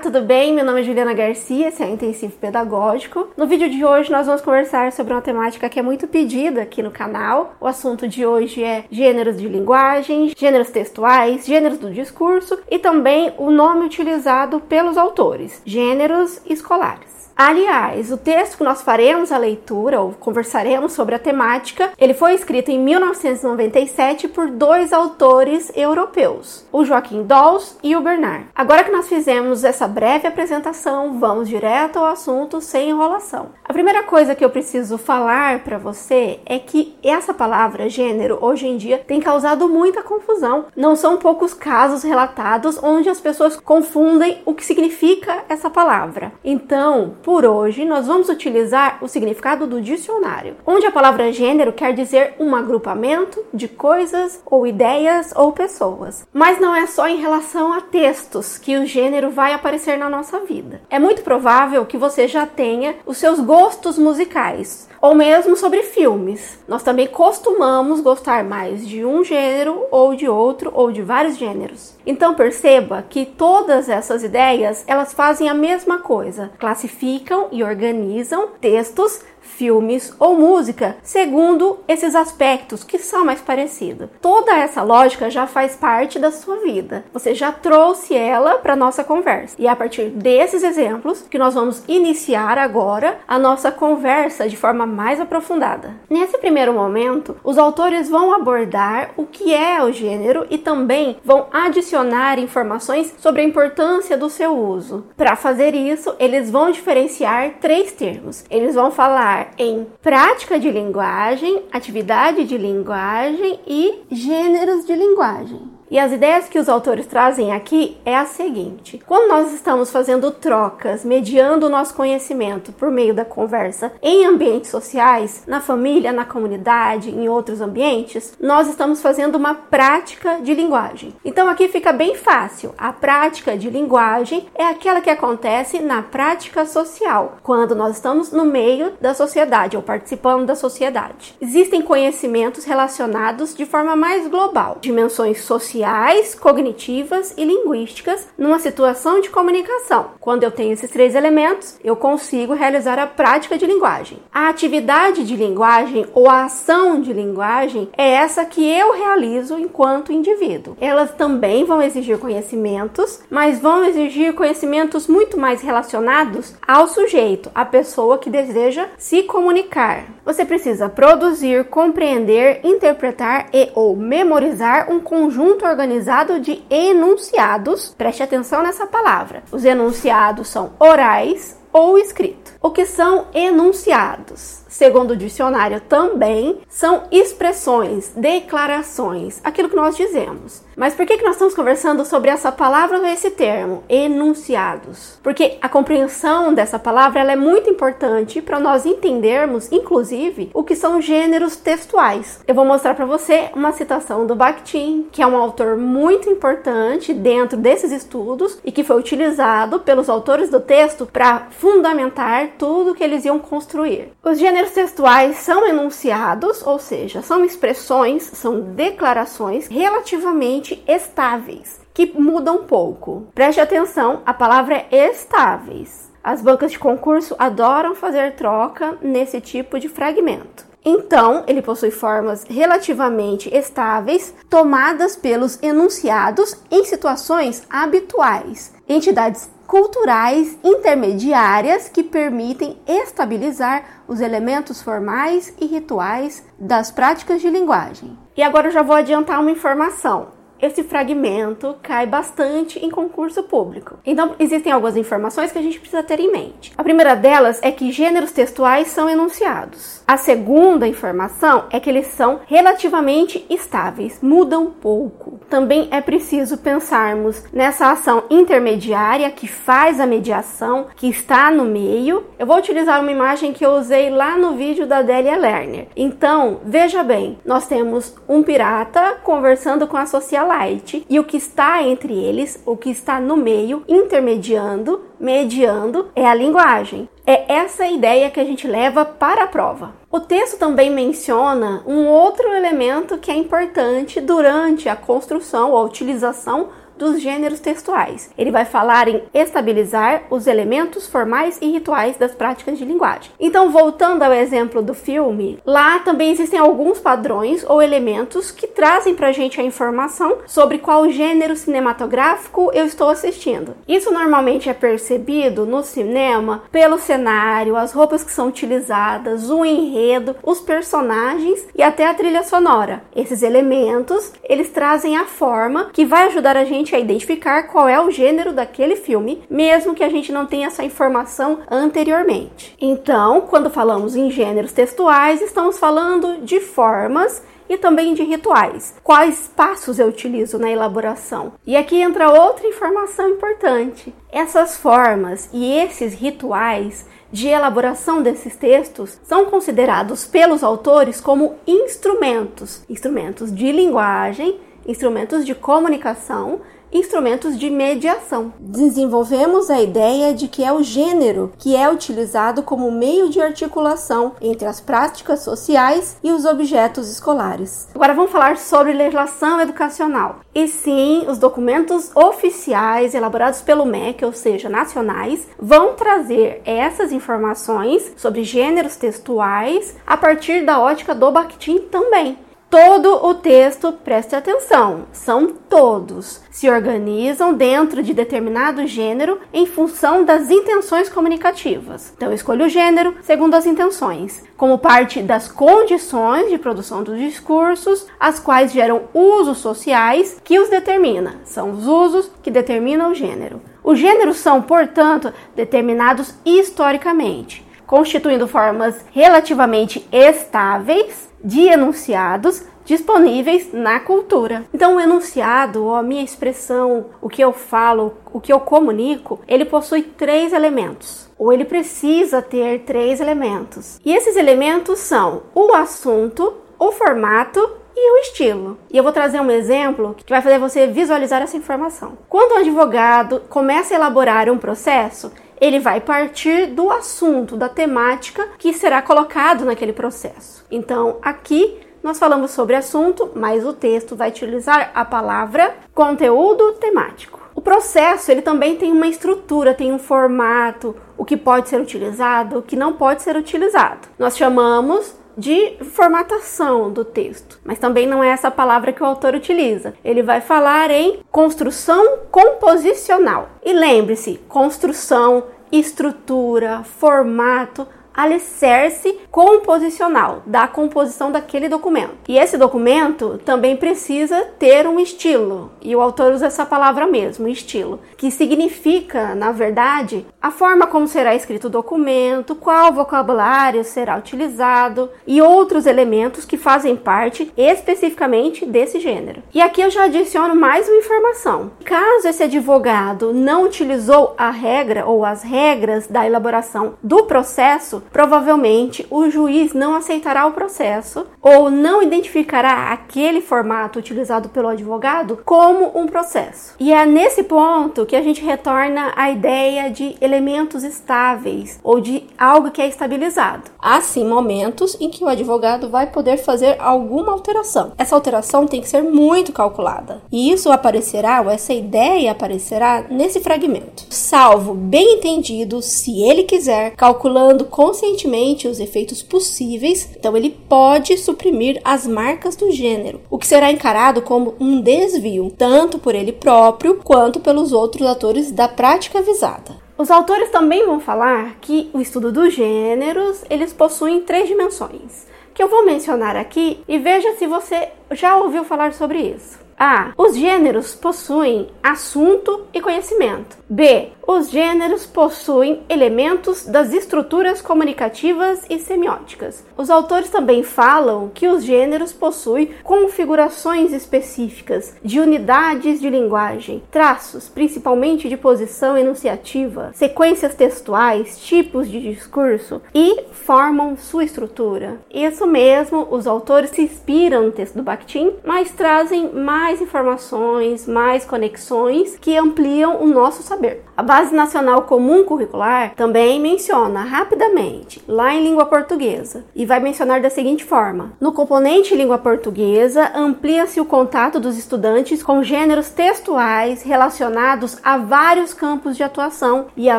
tudo bem? Meu nome é Juliana Garcia, esse é o Intensivo Pedagógico. No vídeo de hoje nós vamos conversar sobre uma temática que é muito pedida aqui no canal. O assunto de hoje é gêneros de linguagem, gêneros textuais, gêneros do discurso e também o nome utilizado pelos autores, gêneros escolares. Aliás, o texto que nós faremos a leitura ou conversaremos sobre a temática, ele foi escrito em 1997 por dois autores europeus, o Joaquim Dolls e o Bernard. Agora que nós fizemos essa breve apresentação, vamos direto ao assunto sem enrolação. A primeira coisa que eu preciso falar para você é que essa palavra gênero hoje em dia tem causado muita confusão. Não são poucos casos relatados onde as pessoas confundem o que significa essa palavra. Então, por hoje, nós vamos utilizar o significado do dicionário, onde a palavra gênero quer dizer um agrupamento de coisas ou ideias ou pessoas. Mas não é só em relação a textos que o gênero vai aparecer na nossa vida. É muito provável que você já tenha os seus gostos musicais, ou mesmo sobre filmes. Nós também costumamos gostar mais de um gênero ou de outro ou de vários gêneros. Então perceba que todas essas ideias, elas fazem a mesma coisa, classificam e organizam textos filmes ou música, segundo esses aspectos que são mais parecidos. Toda essa lógica já faz parte da sua vida. Você já trouxe ela para nossa conversa. E é a partir desses exemplos que nós vamos iniciar agora a nossa conversa de forma mais aprofundada. Nesse primeiro momento, os autores vão abordar o que é o gênero e também vão adicionar informações sobre a importância do seu uso. Para fazer isso, eles vão diferenciar três termos. Eles vão falar em prática de linguagem, atividade de linguagem e gêneros de linguagem. E as ideias que os autores trazem aqui é a seguinte: quando nós estamos fazendo trocas, mediando o nosso conhecimento por meio da conversa em ambientes sociais, na família, na comunidade, em outros ambientes, nós estamos fazendo uma prática de linguagem. Então aqui fica bem fácil. A prática de linguagem é aquela que acontece na prática social, quando nós estamos no meio da sociedade ou participando da sociedade. Existem conhecimentos relacionados de forma mais global, dimensões sociais sociais, cognitivas e linguísticas numa situação de comunicação. Quando eu tenho esses três elementos, eu consigo realizar a prática de linguagem. A atividade de linguagem ou a ação de linguagem é essa que eu realizo enquanto indivíduo. Elas também vão exigir conhecimentos, mas vão exigir conhecimentos muito mais relacionados ao sujeito, à pessoa que deseja se comunicar. Você precisa produzir, compreender, interpretar e ou memorizar um conjunto organizado de enunciados. Preste atenção nessa palavra. Os enunciados são orais ou escrito. O que são enunciados? Segundo o dicionário também, são expressões, declarações, aquilo que nós dizemos. Mas por que, que nós estamos conversando sobre essa palavra ou esse termo, enunciados? Porque a compreensão dessa palavra é muito importante para nós entendermos, inclusive, o que são gêneros textuais. Eu vou mostrar para você uma citação do Bakhtin, que é um autor muito importante dentro desses estudos e que foi utilizado pelos autores do texto para fundamentar tudo que eles iam construir. Os gêneros gêneros textuais são enunciados, ou seja, são expressões, são declarações relativamente estáveis, que mudam pouco. Preste atenção, a palavra é estáveis. As bancas de concurso adoram fazer troca nesse tipo de fragmento. Então, ele possui formas relativamente estáveis, tomadas pelos enunciados em situações habituais, entidades culturais intermediárias que permitem estabilizar os elementos formais e rituais das práticas de linguagem. E agora eu já vou adiantar uma informação esse fragmento cai bastante em concurso público. Então, existem algumas informações que a gente precisa ter em mente. A primeira delas é que gêneros textuais são enunciados. A segunda informação é que eles são relativamente estáveis, mudam pouco. Também é preciso pensarmos nessa ação intermediária que faz a mediação, que está no meio. Eu vou utilizar uma imagem que eu usei lá no vídeo da Delia Lerner. Então, veja bem, nós temos um pirata conversando com a social light e o que está entre eles, o que está no meio, intermediando, mediando, é a linguagem. É essa ideia que a gente leva para a prova. O texto também menciona um outro elemento que é importante durante a construção ou a utilização dos gêneros textuais. Ele vai falar em estabilizar os elementos formais e rituais das práticas de linguagem. Então, voltando ao exemplo do filme, lá também existem alguns padrões ou elementos que trazem para a gente a informação sobre qual gênero cinematográfico eu estou assistindo. Isso normalmente é percebido no cinema pelo cenário, as roupas que são utilizadas, o enredo, os personagens e até a trilha sonora. Esses elementos, eles trazem a forma que vai ajudar a gente a identificar qual é o gênero daquele filme, mesmo que a gente não tenha essa informação anteriormente. Então, quando falamos em gêneros textuais, estamos falando de formas e também de rituais. Quais passos eu utilizo na elaboração? E aqui entra outra informação importante. Essas formas e esses rituais de elaboração desses textos são considerados pelos autores como instrumentos, instrumentos de linguagem, instrumentos de comunicação instrumentos de mediação. Desenvolvemos a ideia de que é o gênero que é utilizado como meio de articulação entre as práticas sociais e os objetos escolares. Agora vamos falar sobre legislação educacional. E sim, os documentos oficiais elaborados pelo MEC, ou seja, nacionais, vão trazer essas informações sobre gêneros textuais a partir da ótica do Bakhtin também todo o texto, preste atenção, são todos, se organizam dentro de determinado gênero em função das intenções comunicativas. Então, eu escolho o gênero segundo as intenções, como parte das condições de produção dos discursos, as quais geram usos sociais que os determina. São os usos que determinam o gênero. Os gêneros são, portanto, determinados historicamente, constituindo formas relativamente estáveis de enunciados disponíveis na cultura. Então, o enunciado, ou a minha expressão, o que eu falo, o que eu comunico, ele possui três elementos. Ou ele precisa ter três elementos. E esses elementos são o assunto, o formato e o estilo. E eu vou trazer um exemplo que vai fazer você visualizar essa informação. Quando um advogado começa a elaborar um processo, ele vai partir do assunto, da temática que será colocado naquele processo. Então, aqui nós falamos sobre assunto, mas o texto vai utilizar a palavra conteúdo temático. O processo ele também tem uma estrutura, tem um formato, o que pode ser utilizado, o que não pode ser utilizado. Nós chamamos de formatação do texto, mas também não é essa palavra que o autor utiliza. Ele vai falar em construção composicional. E lembre-se, construção, estrutura, formato alicerce composicional da composição daquele documento. E esse documento também precisa ter um estilo, e o autor usa essa palavra mesmo, estilo, que significa, na verdade, a forma como será escrito o documento, qual vocabulário será utilizado e outros elementos que fazem parte especificamente desse gênero. E aqui eu já adiciono mais uma informação. Caso esse advogado não utilizou a regra ou as regras da elaboração do processo, provavelmente o juiz não aceitará o processo ou não identificará aquele formato utilizado pelo advogado como um processo. E é nesse ponto que a gente retorna à ideia de elementos estáveis ou de algo que é estabilizado. Há sim momentos em que o advogado vai poder fazer alguma alteração. Essa alteração tem que ser muito calculada. E isso aparecerá, ou essa ideia aparecerá nesse fragmento. Salvo bem entendido, se ele quiser, calculando conscientemente os efeitos possíveis, então ele pode suprimir as marcas do gênero, o que será encarado como um desvio, tanto por ele próprio quanto pelos outros atores da prática visada. Os autores também vão falar que o estudo dos gêneros, eles possuem três dimensões, que eu vou mencionar aqui e veja se você já ouviu falar sobre isso. A. Os gêneros possuem assunto e conhecimento. B. Os gêneros possuem elementos das estruturas comunicativas e semióticas. Os autores também falam que os gêneros possuem configurações específicas de unidades de linguagem, traços, principalmente de posição enunciativa, sequências textuais, tipos de discurso e formam sua estrutura. Isso mesmo, os autores se inspiram no texto do Bakhtin, mas trazem mais informações, mais conexões que ampliam o nosso saber. A base Nacional Comum Curricular também menciona rapidamente, lá em língua portuguesa, e vai mencionar da seguinte forma: no componente língua portuguesa, amplia-se o contato dos estudantes com gêneros textuais relacionados a vários campos de atuação e a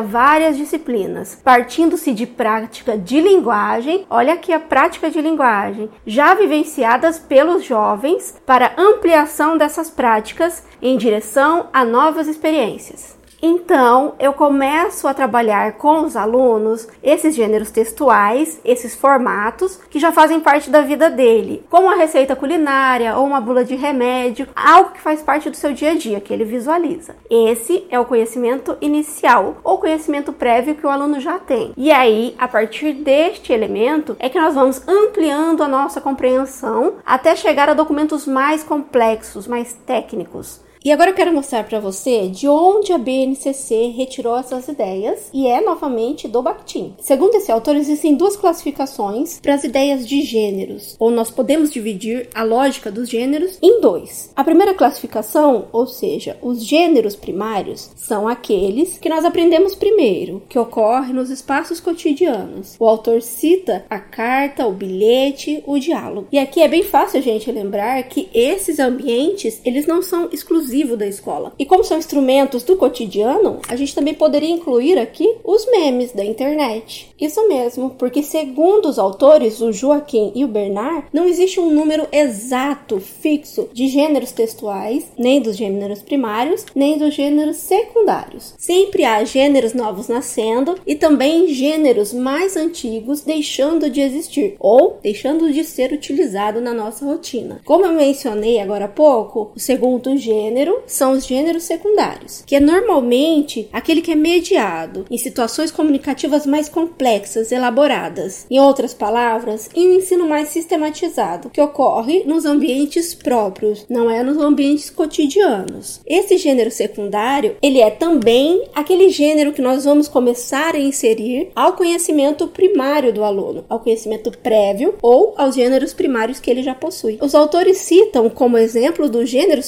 várias disciplinas, partindo-se de prática de linguagem, olha aqui a prática de linguagem, já vivenciadas pelos jovens para ampliação dessas práticas em direção a novas experiências. Então, eu começo a trabalhar com os alunos esses gêneros textuais, esses formatos que já fazem parte da vida dele, como uma receita culinária ou uma bula de remédio, algo que faz parte do seu dia a dia, que ele visualiza. Esse é o conhecimento inicial ou conhecimento prévio que o aluno já tem. E aí, a partir deste elemento, é que nós vamos ampliando a nossa compreensão até chegar a documentos mais complexos, mais técnicos. E agora eu quero mostrar para você de onde a BNCC retirou essas ideias e é novamente do Bakhtin. Segundo esse autor, existem duas classificações para as ideias de gêneros, ou nós podemos dividir a lógica dos gêneros em dois. A primeira classificação, ou seja, os gêneros primários, são aqueles que nós aprendemos primeiro, que ocorrem nos espaços cotidianos. O autor cita a carta, o bilhete, o diálogo. E aqui é bem fácil a gente lembrar que esses ambientes, eles não são exclusivos exclusivo da escola. E como são instrumentos do cotidiano, a gente também poderia incluir aqui os memes da internet. Isso mesmo, porque segundo os autores, o Joaquim e o Bernard, não existe um número exato, fixo, de gêneros textuais, nem dos gêneros primários, nem dos gêneros secundários. Sempre há gêneros novos nascendo e também gêneros mais antigos deixando de existir ou deixando de ser utilizado na nossa rotina. Como eu mencionei agora há pouco, o segundo gênero gênero são os gêneros secundários, que é normalmente aquele que é mediado em situações comunicativas mais complexas, elaboradas. Em outras palavras, em um ensino mais sistematizado, que ocorre nos ambientes próprios, não é nos ambientes cotidianos. Esse gênero secundário, ele é também aquele gênero que nós vamos começar a inserir ao conhecimento primário do aluno, ao conhecimento prévio ou aos gêneros primários que ele já possui. Os autores citam como exemplo dos gêneros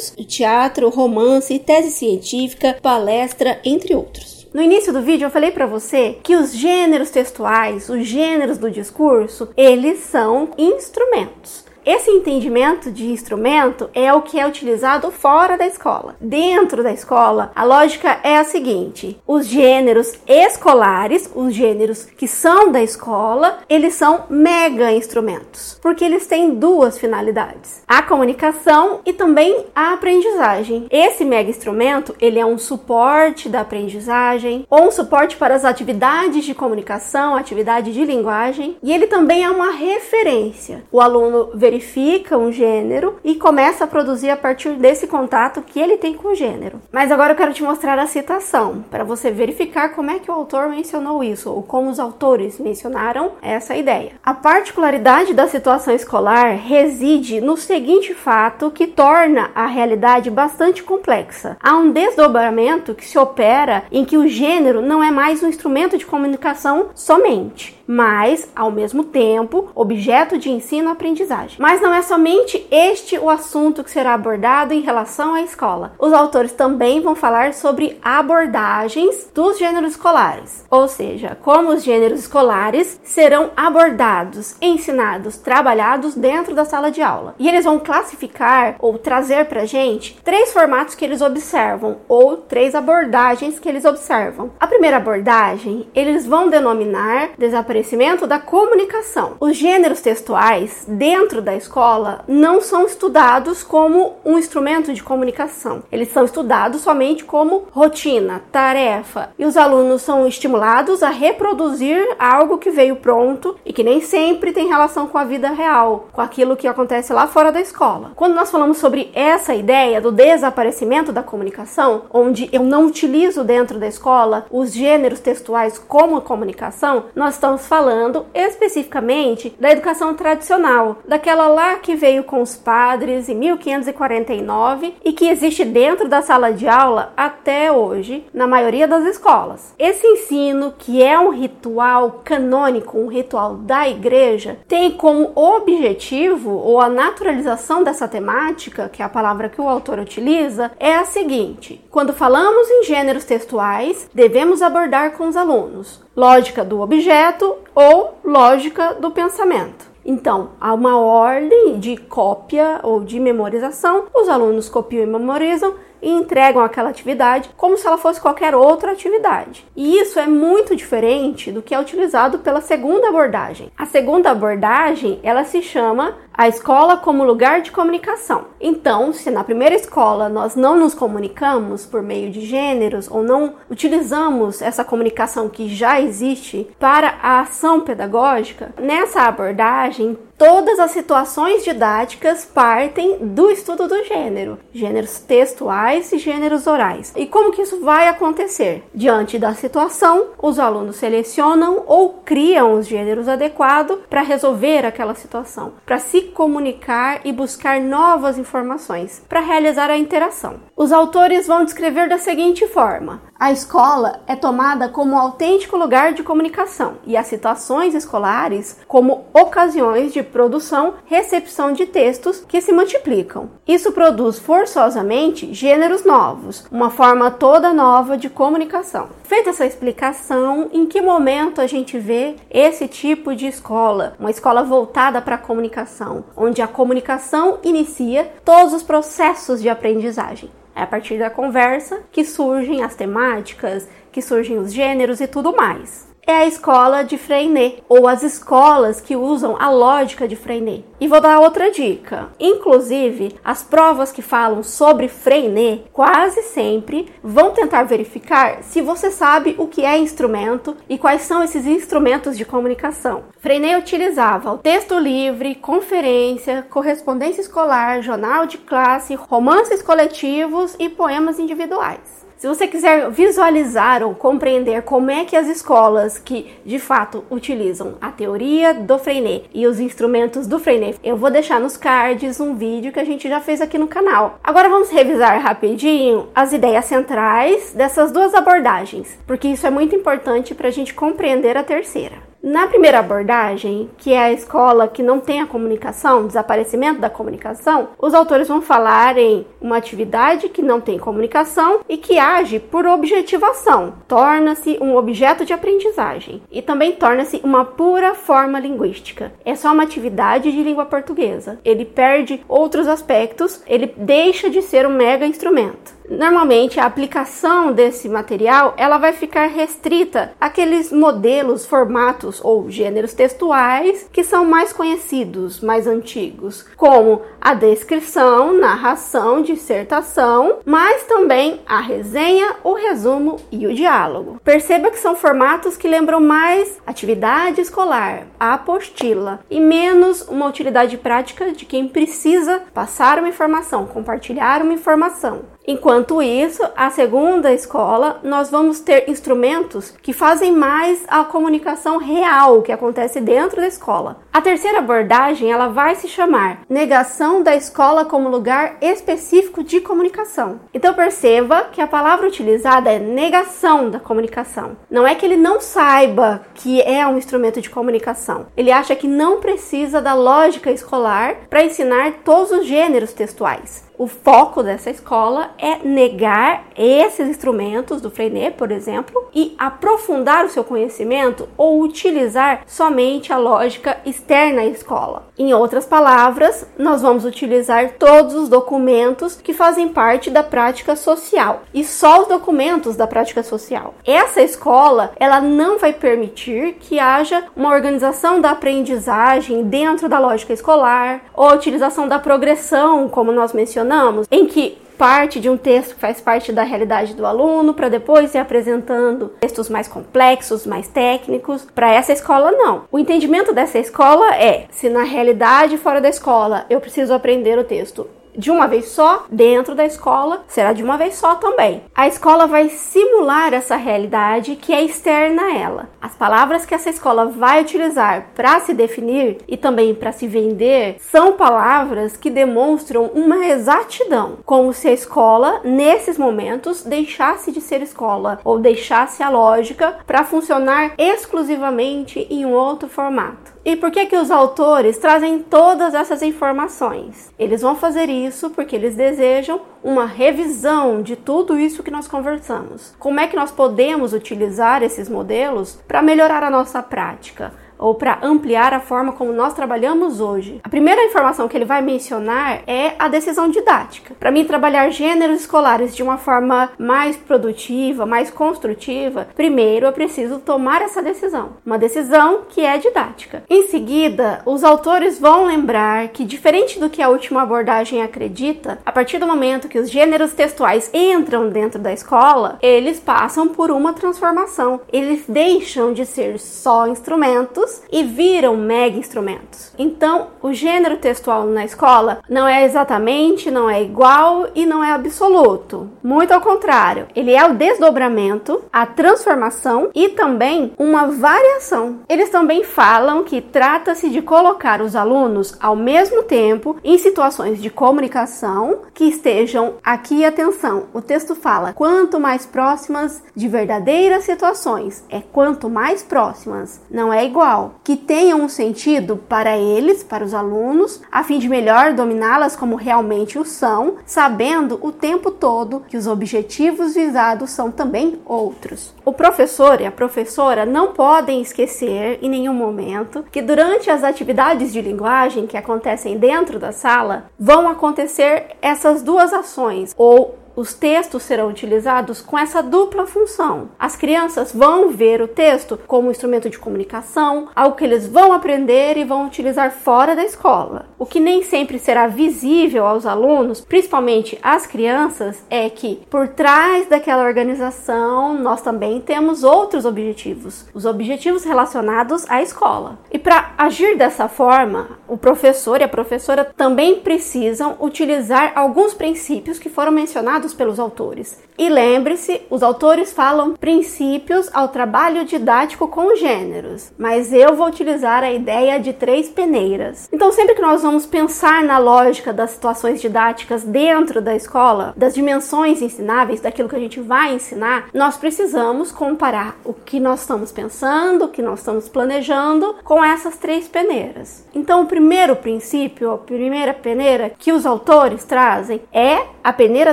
secundários teatro, romance, tese científica, palestra, entre outros. No início do vídeo eu falei para você que os gêneros textuais, os gêneros do discurso, eles são instrumentos. Esse entendimento de instrumento é o que é utilizado fora da escola. Dentro da escola, a lógica é a seguinte: os gêneros escolares, os gêneros que são da escola, eles são mega instrumentos, porque eles têm duas finalidades: a comunicação e também a aprendizagem. Esse mega instrumento, ele é um suporte da aprendizagem ou um suporte para as atividades de comunicação, atividade de linguagem, e ele também é uma referência. O aluno vê verifica um gênero e começa a produzir a partir desse contato que ele tem com o gênero. Mas agora eu quero te mostrar a citação, para você verificar como é que o autor mencionou isso, ou como os autores mencionaram essa ideia. A particularidade da situação escolar reside no seguinte fato que torna a realidade bastante complexa. Há um desdobramento que se opera em que o gênero não é mais um instrumento de comunicação somente mas, ao mesmo tempo, objeto de ensino-aprendizagem. Mas não é somente este o assunto que será abordado em relação à escola. Os autores também vão falar sobre abordagens dos gêneros escolares, ou seja, como os gêneros escolares serão abordados, ensinados, trabalhados dentro da sala de aula. E eles vão classificar ou trazer para gente três formatos que eles observam ou três abordagens que eles observam. A primeira abordagem, eles vão denominar desaparecimento favorecimento da comunicação. Os gêneros textuais dentro da escola não são estudados como um instrumento de comunicação. Eles são estudados somente como rotina, tarefa, e os alunos são estimulados a reproduzir algo que veio pronto e que nem sempre tem relação com a vida real, com aquilo que acontece lá fora da escola. Quando nós falamos sobre essa ideia do desaparecimento da comunicação, onde eu não utilizo dentro da escola os gêneros textuais como comunicação, nós estamos falando especificamente da educação tradicional, daquela lá que veio com os padres em 1549 e que existe dentro da sala de aula até hoje, na maioria das escolas. Esse ensino, que é um ritual canônico, um ritual da igreja, tem como objetivo ou a naturalização dessa temática, que é a palavra que o autor utiliza, é a seguinte: quando falamos em gêneros textuais, devemos abordar com os alunos lógica do objeto ou lógica do pensamento. Então, há uma ordem de cópia ou de memorização, os alunos copiam e memorizam e entregam aquela atividade como se ela fosse qualquer outra atividade. E isso é muito diferente do que é utilizado pela segunda abordagem. A segunda abordagem, ela se chama a escola como lugar de comunicação. Então, se na primeira escola nós não nos comunicamos por meio de gêneros ou não utilizamos essa comunicação que já existe para a ação pedagógica, nessa abordagem todas as situações didáticas partem do estudo do gênero, gêneros textuais e gêneros orais. E como que isso vai acontecer? Diante da situação, os alunos selecionam ou criam os gêneros adequados para resolver aquela situação, para se comunicar e buscar novas informações, para realizar a interação. Os autores vão descrever da seguinte forma: a escola é tomada como um autêntico lugar de comunicação e as situações escolares como ocasiões de produção, recepção de textos que se multiplicam. Isso produz forçosamente gêneros novos, uma forma toda nova de comunicação. Feita essa explicação, em que momento a gente vê esse tipo de escola, uma escola voltada para a comunicação, onde a comunicação inicia todos os processos de aprendizagem? É a partir da conversa que surgem as temáticas, que surgem os gêneros e tudo mais é a escola de Freinet, ou as escolas que usam a lógica de Freinet. E vou dar outra dica. Inclusive, as provas que falam sobre Freinet quase sempre vão tentar verificar se você sabe o que é instrumento e quais são esses instrumentos de comunicação. Freinet utilizava o texto livre, conferência, correspondência escolar, jornal de classe, romances coletivos e poemas individuais. Se você quiser visualizar ou compreender como é que as escolas que de fato utilizam a teoria do Freinet e os instrumentos do Freinet, eu vou deixar nos cards um vídeo que a gente já fez aqui no canal. Agora vamos revisar rapidinho as ideias centrais dessas duas abordagens, porque isso é muito importante para a gente compreender a terceira. Na primeira abordagem, que é a escola que não tem a comunicação, desaparecimento da comunicação, os autores vão falar em uma atividade que não tem comunicação e que age por objetivação, torna-se um objeto de aprendizagem e também torna-se uma pura forma linguística. É só uma atividade de língua portuguesa. Ele perde outros aspectos, ele deixa de ser um mega instrumento. Normalmente a aplicação desse material ela vai ficar restrita àqueles modelos, formatos ou gêneros textuais que são mais conhecidos, mais antigos, como a descrição, narração, dissertação, mas também a resenha, o resumo e o diálogo. Perceba que são formatos que lembram mais atividade escolar, a apostila e menos uma utilidade prática de quem precisa passar uma informação, compartilhar uma informação. Enquanto isso, a segunda escola, nós vamos ter instrumentos que fazem mais a comunicação real que acontece dentro da escola. A terceira abordagem, ela vai se chamar negação da escola como lugar específico de comunicação. Então perceba que a palavra utilizada é negação da comunicação. Não é que ele não saiba que é um instrumento de comunicação. Ele acha que não precisa da lógica escolar para ensinar todos os gêneros textuais o foco dessa escola é negar esses instrumentos do Freinet, por exemplo, e aprofundar o seu conhecimento ou utilizar somente a lógica externa à escola. Em outras palavras, nós vamos utilizar todos os documentos que fazem parte da prática social e só os documentos da prática social. Essa escola, ela não vai permitir que haja uma organização da aprendizagem dentro da lógica escolar ou a utilização da progressão, como nós mencionamos mencionamos, em que parte de um texto faz parte da realidade do aluno, para depois ir apresentando textos mais complexos, mais técnicos. Para essa escola, não. O entendimento dessa escola é: se na realidade fora da escola eu preciso aprender o texto de uma vez só, dentro da escola será de uma vez só também. A escola vai simular essa realidade que é externa a ela. As palavras que essa escola vai utilizar para se definir e também para se vender são palavras que demonstram uma exatidão, como se a escola, nesses momentos, deixasse de ser escola ou deixasse a lógica para funcionar exclusivamente em um outro formato. E por que que os autores trazem todas essas informações? Eles vão fazer isso porque eles desejam uma revisão de tudo isso que nós conversamos. Como é que nós podemos utilizar esses modelos para melhorar a nossa prática? Ou para ampliar a forma como nós trabalhamos hoje. A primeira informação que ele vai mencionar é a decisão didática. Para mim, trabalhar gêneros escolares de uma forma mais produtiva, mais construtiva, primeiro eu preciso tomar essa decisão. Uma decisão que é didática. Em seguida, os autores vão lembrar que, diferente do que a última abordagem acredita, a partir do momento que os gêneros textuais entram dentro da escola, eles passam por uma transformação. Eles deixam de ser só instrumentos instrumentos e viram mega instrumentos. Então, o gênero textual na escola não é exatamente, não é igual e não é absoluto. Muito ao contrário, ele é o desdobramento, a transformação e também uma variação. Eles também falam que trata-se de colocar os alunos ao mesmo tempo em situações de comunicação que estejam aqui atenção. O texto fala: quanto mais próximas de verdadeiras situações, é quanto mais próximas, não é igual que tenham um sentido para eles, para os alunos, a fim de melhor dominá-las como realmente o são, sabendo o tempo todo que os objetivos visados são também outros. O professor e a professora não podem esquecer em nenhum momento que durante as atividades de linguagem que acontecem dentro da sala vão acontecer essas duas ações ou os textos serão utilizados com essa dupla função. As crianças vão ver o texto como instrumento de comunicação, algo que eles vão aprender e vão utilizar fora da escola. O que nem sempre será visível aos alunos, principalmente às crianças, é que por trás daquela organização nós também temos outros objetivos, os objetivos relacionados à escola. E para agir dessa forma, o professor e a professora também precisam utilizar alguns princípios que foram mencionados pelos autores. E lembre-se, os autores falam princípios ao trabalho didático com gêneros, mas eu vou utilizar a ideia de três peneiras. Então, sempre que nós vamos pensar na lógica das situações didáticas dentro da escola, das dimensões ensináveis, daquilo que a gente vai ensinar, nós precisamos comparar o que nós estamos pensando, o que nós estamos planejando com essas três peneiras. Então, o primeiro princípio, a primeira peneira que os autores trazem é a peneira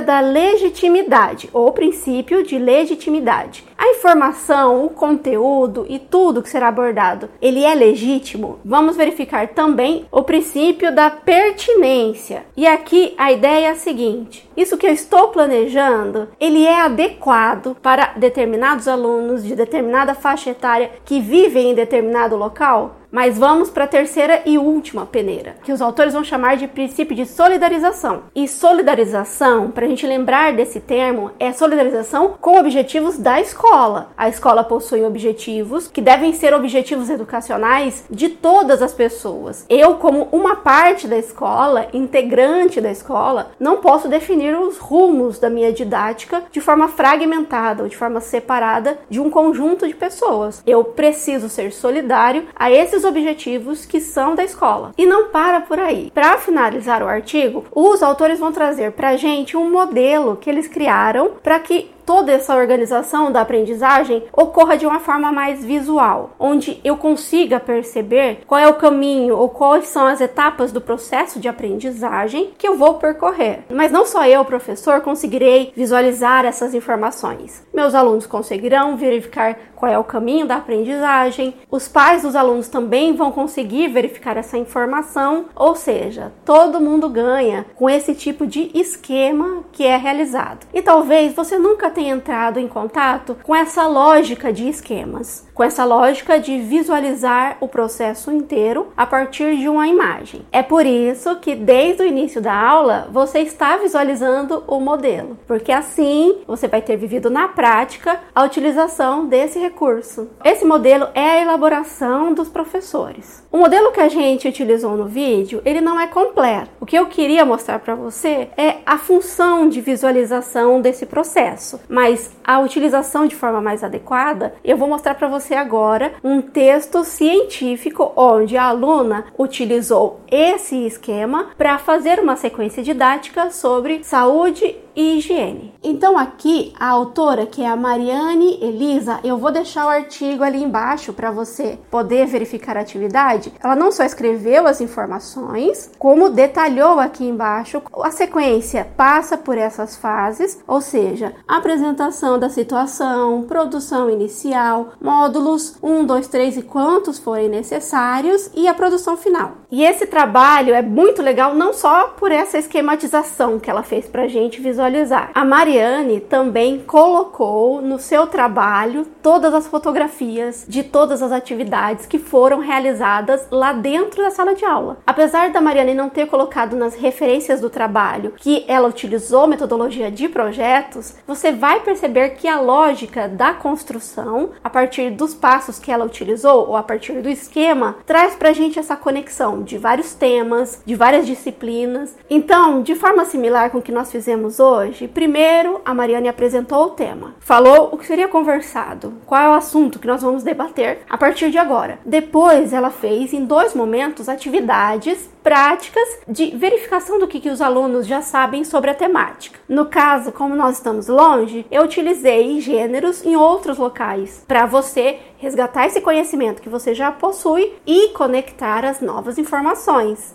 da legitimidade ou princípio de legitimidade. A informação, o conteúdo e tudo que será abordado, ele é legítimo? Vamos verificar também o princípio da pertinência. E aqui a ideia é a seguinte: isso que eu estou planejando, ele é adequado para determinados alunos de determinada faixa etária que vivem em determinado local? Mas vamos para a terceira e última peneira, que os autores vão chamar de princípio de solidarização. E solidarização, para a gente lembrar desse termo, é solidarização com objetivos da escola. A escola possui objetivos que devem ser objetivos educacionais de todas as pessoas. Eu, como uma parte da escola, integrante da escola, não posso definir os rumos da minha didática de forma fragmentada ou de forma separada de um conjunto de pessoas. Eu preciso ser solidário a esses esses objetivos que são da escola. E não para por aí. Para finalizar o artigo, os autores vão trazer para gente um modelo que eles criaram para que toda essa organização da aprendizagem ocorra de uma forma mais visual, onde eu consiga perceber qual é o caminho ou quais são as etapas do processo de aprendizagem que eu vou percorrer. Mas não só eu, professor, conseguirei visualizar essas informações. Meus alunos conseguirão verificar qual é o caminho da aprendizagem, os pais dos alunos também vão conseguir verificar essa informação, ou seja, todo mundo ganha com esse tipo de esquema que é realizado. E talvez você nunca tem entrado em contato com essa lógica de esquemas, com essa lógica de visualizar o processo inteiro a partir de uma imagem. É por isso que desde o início da aula você está visualizando o modelo, porque assim você vai ter vivido na prática a utilização desse recurso. Esse modelo é a elaboração dos professores. O modelo que a gente utilizou no vídeo, ele não é completo. O que eu queria mostrar para você é a função de visualização desse processo, mas a utilização de forma mais adequada, eu vou mostrar para você agora um texto científico onde a aluna utilizou esse esquema para fazer uma sequência didática sobre saúde e higiene. Então aqui a autora, que é a Mariane Elisa, eu vou deixar o artigo ali embaixo para você poder verificar a atividade. Ela não só escreveu as informações, como detalhou aqui embaixo a sequência passa por essas fases, ou seja, apresentação da situação, produção inicial, módulos 1, 2, 3 e quantos forem necessários e a produção final. E esse trabalho é muito legal não só por essa esquematização que ela fez para gente visualizar. A Mariane também colocou no seu trabalho todas as fotografias de todas as atividades que foram realizadas lá dentro da sala de aula. Apesar da Mariane não ter colocado nas referências do trabalho que ela utilizou metodologia de projetos, você vai perceber que a lógica da construção, a partir dos passos que ela utilizou ou a partir do esquema, traz pra gente essa conexão de vários temas, de várias disciplinas. Então, de forma similar com o que nós fizemos hoje, hoje. Primeiro, a Mariane apresentou o tema, falou o que seria conversado, qual é o assunto que nós vamos debater a partir de agora. Depois, ela fez em dois momentos atividades práticas de verificação do que, que os alunos já sabem sobre a temática. No caso, como nós estamos longe, eu utilizei gêneros em outros locais para você resgatar esse conhecimento que você já possui e conectar as novas informações.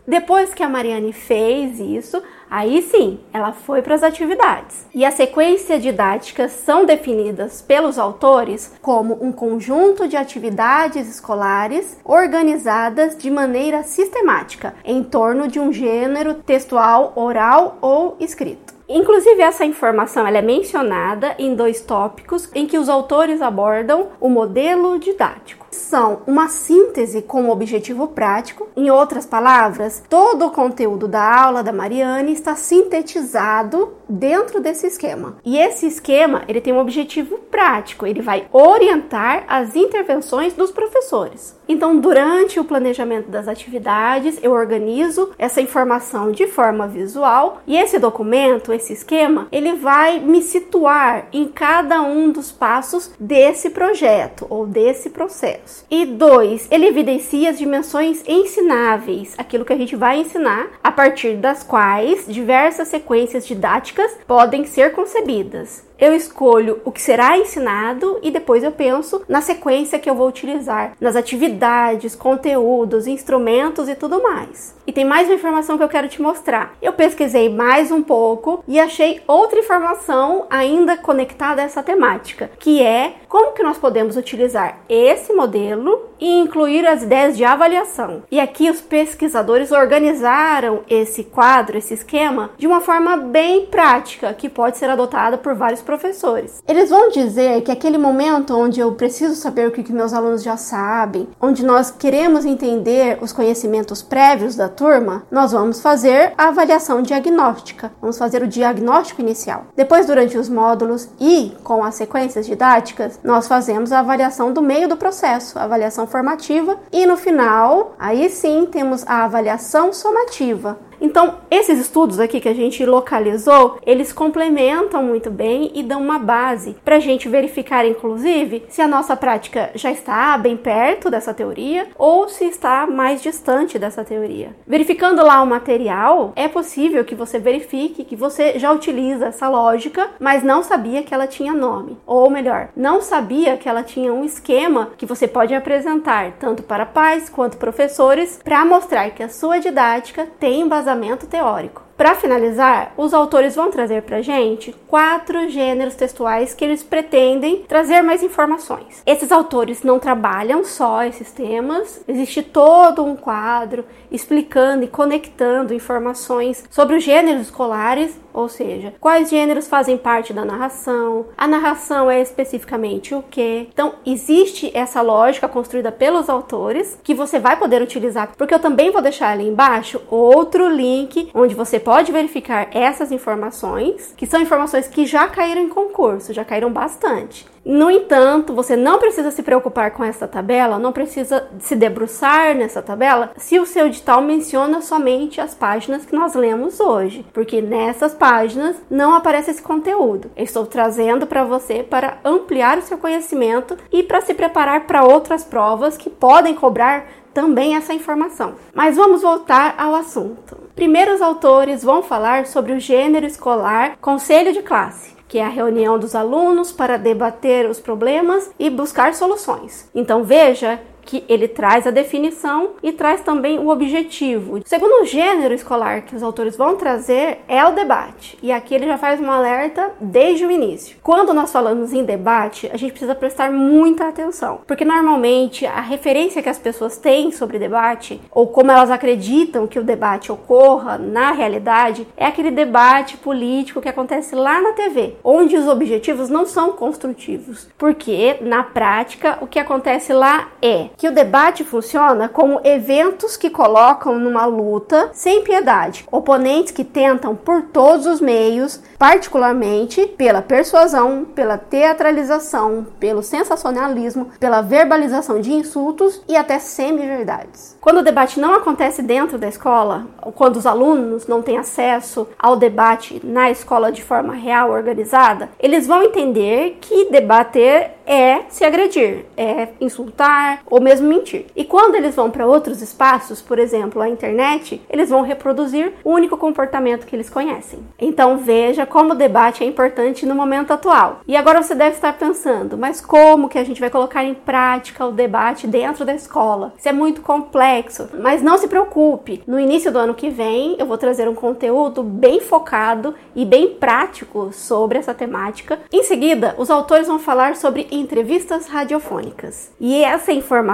Depois que a Mariane fez isso, Aí sim, ela foi para as atividades. E a sequência didática são definidas pelos autores como um conjunto de atividades escolares organizadas de maneira sistemática em torno de um gênero textual, oral ou escrito. Inclusive, essa informação é mencionada em dois tópicos em que os autores abordam o modelo didático. São uma síntese com objetivo prático. Em outras palavras, todo o conteúdo da aula da Mariane está sintetizado dentro desse esquema. E esse esquema, ele tem um objetivo prático, ele vai orientar as intervenções dos professores. Então, durante o planejamento das atividades, eu organizo essa informação de forma visual e esse documento, esse esquema, ele vai me situar em cada um dos passos desse projeto ou desse processo. E dois, ele evidencia as dimensões ensináveis, aquilo que a gente vai ensinar, a partir das quais diversas sequências didáticas podem ser concebidas eu escolho o que será ensinado e depois eu penso na sequência que eu vou utilizar, nas atividades, conteúdos, instrumentos e tudo mais. E tem mais uma informação que eu quero te mostrar. Eu pesquisei mais um pouco e achei outra informação ainda conectada a essa temática, que é como que nós podemos utilizar esse modelo e incluir as ideias de avaliação. E aqui os pesquisadores organizaram esse quadro, esse esquema, de uma forma bem prática, que pode ser adotada por vários professores. Eles vão dizer que aquele momento onde eu preciso saber o que, meus alunos já sabem, onde nós queremos entender os conhecimentos prévios da turma, nós vamos fazer a avaliação diagnóstica, vamos fazer o diagnóstico inicial. Depois, durante os módulos e com as sequências didáticas, nós fazemos a avaliação do meio do processo, a avaliação formativa, e no final, aí sim, temos a avaliação somativa, então, esses estudos aqui que a gente localizou, eles complementam muito bem e dão uma base para a gente verificar, inclusive, se a nossa prática já está bem perto dessa teoria ou se está mais distante dessa teoria. Verificando lá o material, é possível que você verifique que você já utiliza essa lógica, mas não sabia que ela tinha nome. Ou melhor, não sabia que ela tinha um esquema que você pode apresentar tanto para pais quanto professores para mostrar que a sua didática tem embasamento embasamento teórico. Para finalizar, os autores vão trazer para gente quatro gêneros textuais que eles pretendem trazer mais informações. Esses autores não trabalham só esses temas, existe todo um quadro explicando e conectando informações sobre os gêneros escolares ou seja, quais gêneros fazem parte da narração, a narração é especificamente o que. Então, existe essa lógica construída pelos autores que você vai poder utilizar, porque eu também vou deixar ali embaixo outro link onde você pode verificar essas informações, que são informações que já caíram em concurso, já caíram bastante. No entanto, você não precisa se preocupar com essa tabela, não precisa se debruçar nessa tabela se o seu edital menciona somente as páginas que nós lemos hoje, porque nessas páginas não aparece esse conteúdo. Eu estou trazendo para você para ampliar o seu conhecimento e para se preparar para outras provas que podem cobrar também essa informação. Mas vamos voltar ao assunto. Primeiro, os autores vão falar sobre o gênero escolar conselho de classe que é a reunião dos alunos para debater os problemas e buscar soluções. Então veja que ele traz a definição e traz também o objetivo. Segundo o gênero escolar que os autores vão trazer é o debate. E aqui ele já faz um alerta desde o início. Quando nós falamos em debate, a gente precisa prestar muita atenção, porque normalmente a referência que as pessoas têm sobre debate ou como elas acreditam que o debate ocorra na realidade é aquele debate político que acontece lá na TV, onde os objetivos não são construtivos, porque na prática o que acontece lá é que o debate funciona como eventos que colocam numa luta sem piedade, oponentes que tentam por todos os meios, particularmente pela persuasão, pela teatralização, pelo sensacionalismo, pela verbalização de insultos e até semi-verdades. Quando o debate não acontece dentro da escola, quando os alunos não têm acesso ao debate na escola de forma real, organizada, eles vão entender que debater é se agredir, é insultar ou mesmo mentir. E quando eles vão para outros espaços, por exemplo, a internet, eles vão reproduzir o único comportamento que eles conhecem. Então veja como o debate é importante no momento atual. E agora você deve estar pensando, mas como que a gente vai colocar em prática o debate dentro da escola? Isso é muito complexo. Mas não se preocupe, no início do ano que vem eu vou trazer um conteúdo bem focado e bem prático sobre essa temática. Em seguida, os autores vão falar sobre entrevistas radiofônicas. E essa informação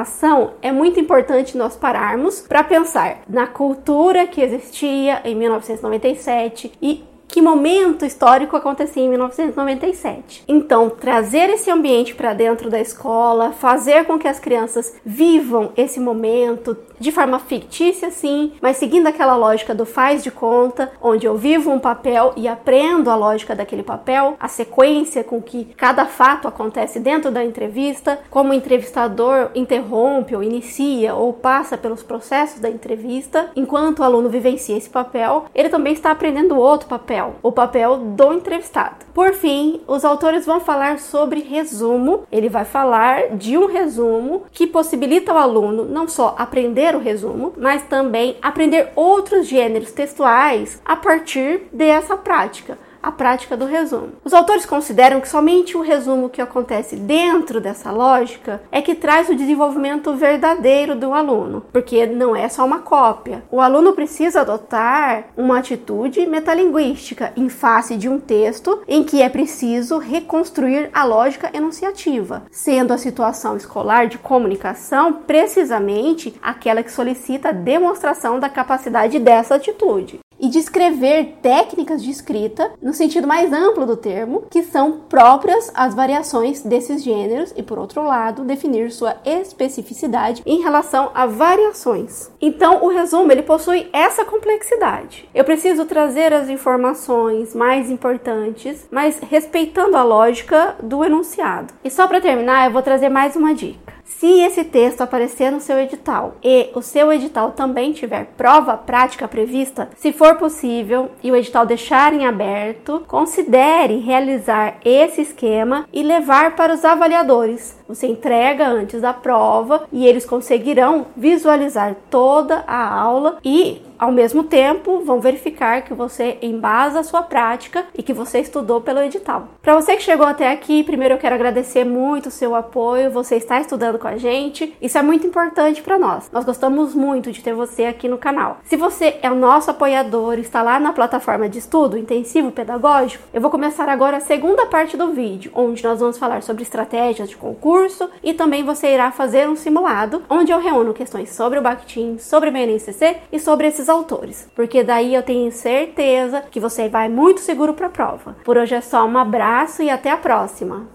é muito importante nós pararmos para pensar na cultura que existia em 1997 e que momento histórico acontecia em 1997. Então, trazer esse ambiente para dentro da escola, fazer com que as crianças vivam esse momento de forma fictícia, sim, mas seguindo aquela lógica do faz de conta, onde eu vivo um papel e aprendo a lógica daquele papel, a sequência com que cada fato acontece dentro da entrevista, como o entrevistador interrompe ou inicia ou passa pelos processos da entrevista, enquanto o aluno vivencia esse papel, ele também está aprendendo outro papel papel, o papel do entrevistado. Por fim, os autores vão falar sobre resumo. Ele vai falar de um resumo que possibilita ao aluno não só aprender o resumo, mas também aprender outros gêneros textuais a partir dessa prática a prática do resumo. Os autores consideram que somente o resumo que acontece dentro dessa lógica é que traz o desenvolvimento verdadeiro do aluno, porque não é só uma cópia. O aluno precisa adotar uma atitude metalinguística em face de um texto em que é preciso reconstruir a lógica enunciativa, sendo a situação escolar de comunicação precisamente aquela que solicita a demonstração da capacidade dessa atitude descrever técnicas de escrita no sentido mais amplo do termo, que são próprias às variações desses gêneros e, por outro lado, definir sua especificidade em relação a variações. Então, o resumo ele possui essa complexidade. Eu preciso trazer as informações mais importantes, mas respeitando a lógica do enunciado. E só para terminar, eu vou trazer mais uma dica. Se esse texto aparecer no seu edital e o seu edital também tiver prova prática prevista, se for possível e o edital deixar em aberto, considere realizar esse esquema e levar para os avaliadores. Você entrega antes da prova e eles conseguirão visualizar toda a aula e ao mesmo tempo, vão verificar que você embasa a sua prática e que você estudou pelo edital. Para você que chegou até aqui, primeiro eu quero agradecer muito o seu apoio, você está estudando com a gente, isso é muito importante para nós. Nós gostamos muito de ter você aqui no canal. Se você é o nosso apoiador, está lá na plataforma de estudo intensivo pedagógico, eu vou começar agora a segunda parte do vídeo, onde nós vamos falar sobre estratégias de concurso e também você irá fazer um simulado, onde eu reúno questões sobre o Bactin, sobre o BNCC e sobre esses autores, porque daí eu tenho certeza que você vai muito seguro para a prova. Por hoje é só, um abraço e até a próxima!